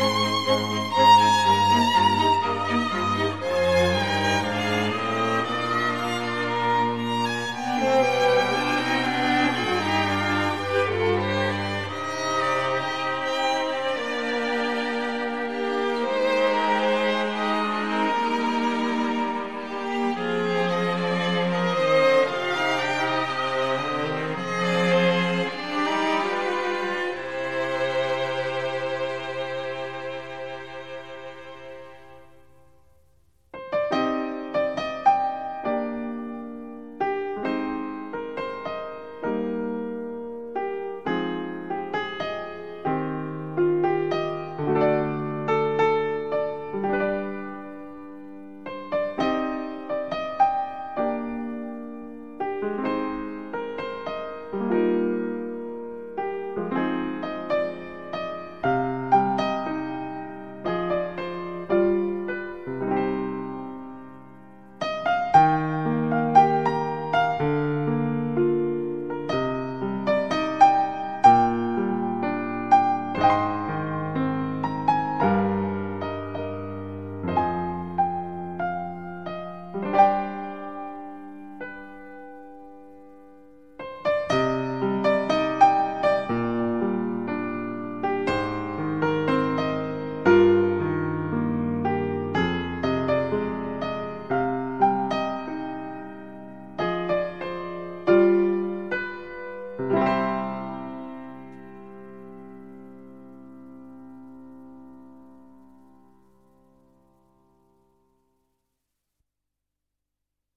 Bye.